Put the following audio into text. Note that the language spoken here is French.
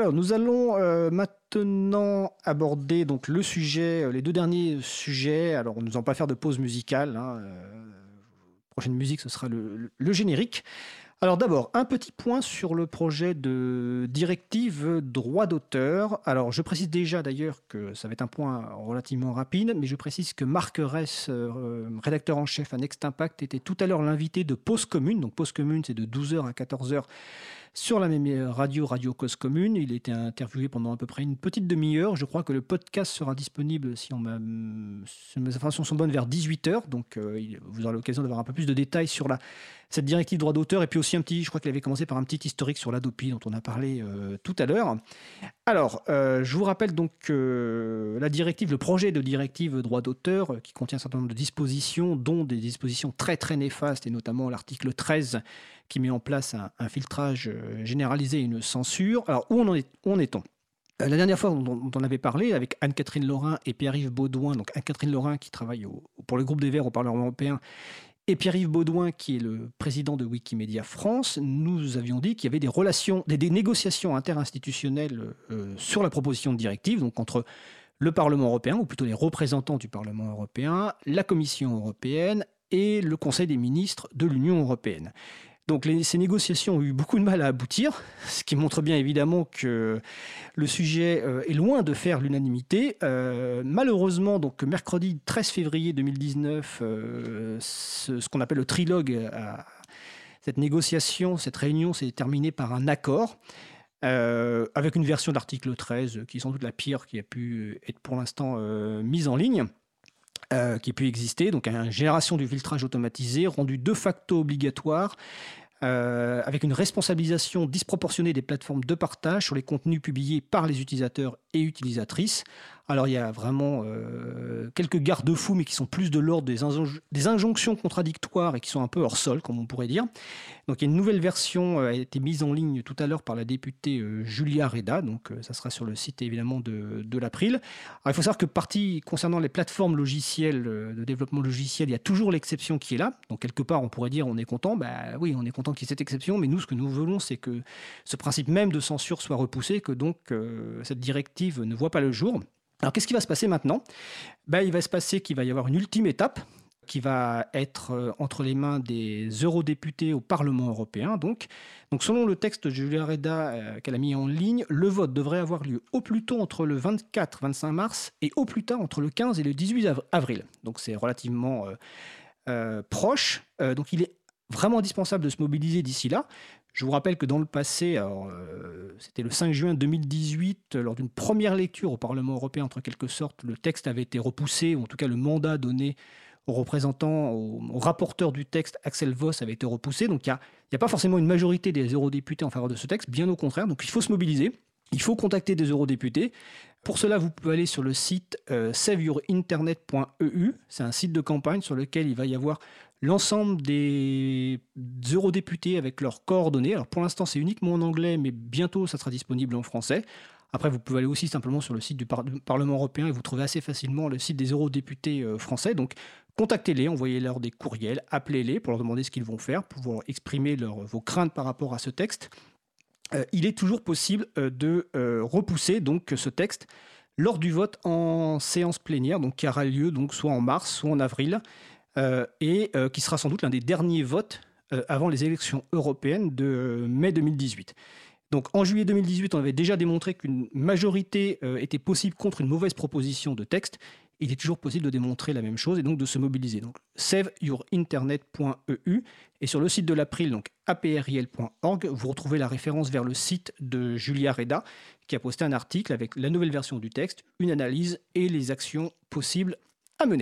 Alors, nous allons euh, maintenant aborder donc le sujet, euh, les deux derniers sujets. Alors, nous n'allons pas faire de pause musicale. Hein, euh, prochaine musique, ce sera le, générique. Alors d'abord, un petit point sur le projet de directive droit d'auteur. Alors je précise déjà d'ailleurs que ça va être un point relativement rapide, mais je précise que Marc Ress, rédacteur en chef à Next Impact, était tout à l'heure l'invité de Pause Commune. Donc Pause Commune, c'est de 12h à 14h sur la même radio, Radio Cause Commune. Il été interviewé pendant à peu près une petite demi-heure. Je crois que le podcast sera disponible, si, mes informations sont bonnes, vers 18h. Donc euh, vous aurez l'occasion d'avoir un peu plus de détails sur cette directive droit d'auteur. Et puis aussi un petit, je crois qu'il avait commencé par un petit historique sur l'Adopi dont on a parlé euh, tout à l'heure. Alors, euh, je vous rappelle donc la directive, le projet de directive droit d'auteur, qui contient un certain nombre de dispositions, dont des dispositions très très néfastes, et notamment l'article 13 qui met en place un, filtrage euh, généralisé et une censure. Alors, où en, est, on euh, la dernière fois dont on avait parlé avec Anne-Catherine Laurin et Pierre-Yves Baudouin, donc Anne-Catherine Laurin qui travaille pour le groupe des Verts au Parlement européen et Pierre-Yves Baudouin qui est le président de Wikimedia France, nous avions dit qu'il y avait des relations, des, négociations interinstitutionnelles euh, sur la proposition de directive, donc entre le Parlement européen, ou plutôt les représentants du Parlement européen, la Commission européenne et le Conseil des ministres de l'Union européenne. Donc ces négociations ont eu beaucoup de mal à aboutir, ce qui montre bien évidemment que le sujet euh, est loin de faire l'unanimité. Euh, malheureusement, donc mercredi 13 février 2019, euh, ce, qu'on appelle le trilogue, cette négociation, cette réunion s'est terminée par un accord. avec une version d'article 13 qui est sans doute la pire qui a pu être pour l'instant mise en ligne. Qui a pu exister, donc une génération du filtrage automatisé rendu de facto obligatoire euh, avec une responsabilisation disproportionnée des plateformes de partage sur les contenus publiés par les utilisateurs et utilisatrices. Alors il y a vraiment euh, quelques garde-fous, mais qui sont plus de l'ordre des, injonctions contradictoires et qui sont un peu hors sol, comme on pourrait dire. Donc il y a une nouvelle version euh, a été mise en ligne tout à l'heure par la députée euh, Julia Reda, donc ça sera sur le site évidemment de, de l'April. il faut savoir que partie concernant les plateformes logicielles de développement logiciel, il y a toujours l'exception qui est là. Donc quelque part on pourrait dire on est content, bah oui on est content qu'il y ait cette exception, mais nous ce que nous voulons c'est que ce principe même de censure soit repoussé, que donc cette directive ne voit pas le jour. Alors qu'est-ce qui va se passer maintenant? Ben, Il va se passer qu'il va y avoir une ultime étape qui va être euh, entre les mains des eurodéputés au Parlement européen. Donc, selon le texte de Julia Reda euh, qu'elle a mis en ligne, le vote devrait avoir lieu au plus tôt entre le 24-25 mars et au plus tard entre le 15 et le 18 avril. Donc c'est relativement euh, proche. donc il est vraiment indispensable de se mobiliser d'ici là. Je vous rappelle que dans le passé, euh, c'était le 5 juin 2018, lors d'une première lecture au Parlement européen, en quelque sorte, le texte avait été repoussé, ou en tout cas le mandat donné aux représentants, au, rapporteur du texte, Axel Voss, avait été repoussé. Donc il n'y a, pas forcément une majorité des eurodéputés en faveur de ce texte, bien au contraire. Donc il faut se mobiliser. Il faut contacter des eurodéputés. Pour cela, vous pouvez aller sur le site euh, saveyourinternet.eu. C'est un site de campagne sur lequel il va y avoir l'ensemble des eurodéputés avec leurs coordonnées. Alors pour l'instant, c'est uniquement en anglais, mais bientôt, ça sera disponible en français. Après, vous pouvez aller aussi simplement sur le site du, Parlement européen et vous trouvez assez facilement le site des eurodéputés euh, français. Donc, contactez-les, envoyez-leur des courriels, appelez-les pour leur demander ce qu'ils vont faire, pour pouvoir exprimer vos craintes par rapport à ce texte. Euh, il est toujours possible euh, de repousser donc ce texte lors du vote en séance plénière, qui aura lieu donc soit en mars, soit en avril. Euh, et euh, qui sera sans doute l'un des derniers votes euh, avant les élections européennes de mai 2018. Donc en juillet 2018, on avait déjà démontré qu'une majorité était possible contre une mauvaise proposition de texte. Il est toujours possible de démontrer la même chose et donc de se mobiliser. Donc saveyourinternet.eu et sur le site de l'April, donc april.org, vous retrouvez la référence vers le site de Julia Reda qui a posté un article avec la nouvelle version du texte, une analyse et les actions possibles